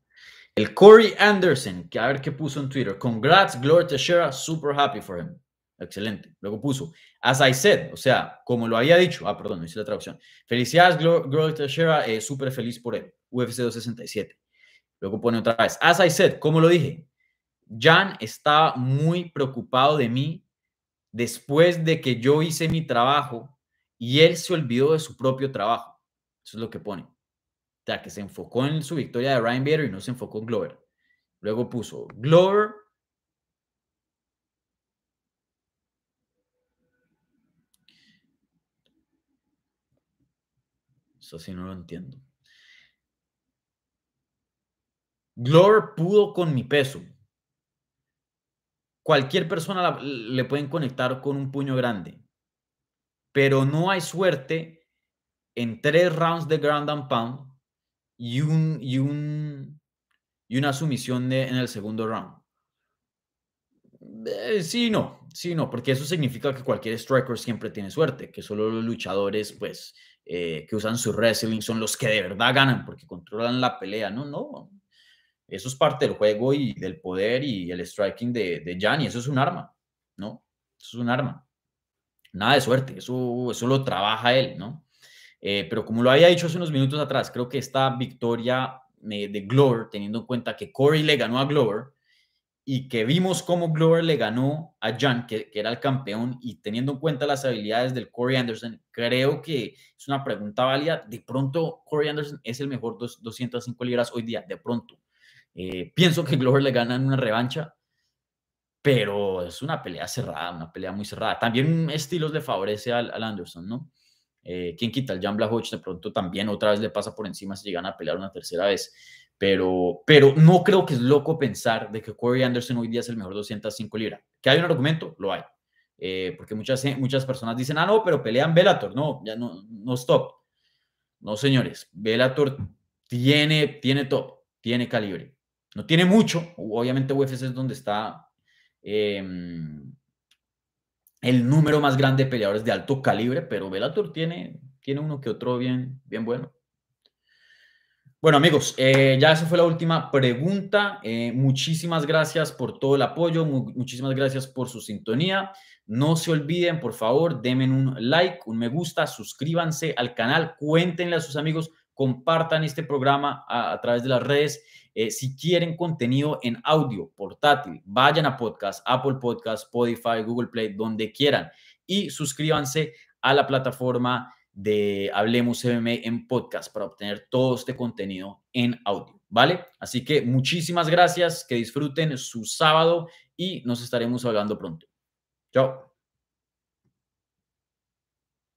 El Corey Anderson, que a ver qué puso en Twitter. Congrats, Gloria Teixeira, super happy for him. Excelente. Luego puso, as I said, o sea, como lo había dicho, ah, perdón, no hice la traducción. Felicidades, Gloria Teixeira, eh, súper feliz por él. UFC 267. Luego pone otra vez, as I said, como lo dije, Jan estaba muy preocupado de mí después de que yo hice mi trabajo y él se olvidó de su propio trabajo. Eso es lo que pone. O sea, que se enfocó en su victoria de Ryan Bader y no se enfocó en Glover. Luego puso, Glover Eso sí no lo entiendo. Glover pudo con mi peso. Cualquier persona le pueden conectar con un puño grande. Pero no hay suerte en tres rounds de ground and pound y, un, y, un, y una sumisión en el segundo round. Eh, sí, no, sí, no, porque eso significa que cualquier striker siempre tiene suerte, que solo los luchadores, pues, eh, que usan su wrestling son los que de verdad ganan porque controlan la pelea. No, no. Eso es parte del juego y del poder y el striking de, de Gianni. Eso es un arma, ¿no? Eso es un arma. Nada de suerte. Eso, eso lo trabaja él, ¿no? Eh, pero como lo había dicho hace unos minutos atrás, creo que esta victoria de, de Glover, teniendo en cuenta que Corey le ganó a Glover, y que vimos cómo Glover le ganó a Jan, que, era el campeón, y teniendo en cuenta las habilidades del Corey Anderson, creo que es una pregunta válida. De pronto, Corey Anderson es el mejor dos, 205 libras hoy día, de pronto. Eh, pienso que Glover le gana en una revancha, pero es una pelea cerrada, una pelea muy cerrada. También estilos le favorece al, Anderson, ¿no? Eh, ¿Quién quita? El Jan Blachowicz de pronto también otra vez le pasa por encima si llegan a pelear una tercera vez. Pero, pero no creo que es loco pensar de que Corey Anderson hoy día es el mejor 205 libras. ¿Que hay un argumento? Lo hay. Eh, porque muchas, muchas personas dicen, ah, no, pero pelean Bellator. No, ya no, no stop. No, señores. Bellator tiene, tiene top, tiene calibre. No tiene mucho. Obviamente UFC es donde está em, el número más grande de peleadores de alto calibre, pero Bellator tiene, tiene uno que otro bien, bien bueno. Bueno amigos, eh, ya esa fue la última pregunta. Eh, muchísimas gracias por todo el apoyo, muchísimas gracias por su sintonía. No se olviden, por favor, denme un like, un me gusta, suscríbanse al canal, cuéntenle a sus amigos, compartan este programa a, través de las redes. Eh, si quieren contenido en audio portátil, vayan a podcast, Apple Podcast, Spotify, Google Play, donde quieran y suscríbanse a la plataforma de Hablemos MMA en podcast para obtener todo este contenido en audio, ¿vale? Así que muchísimas gracias, que disfruten su sábado y nos estaremos hablando pronto. Chao.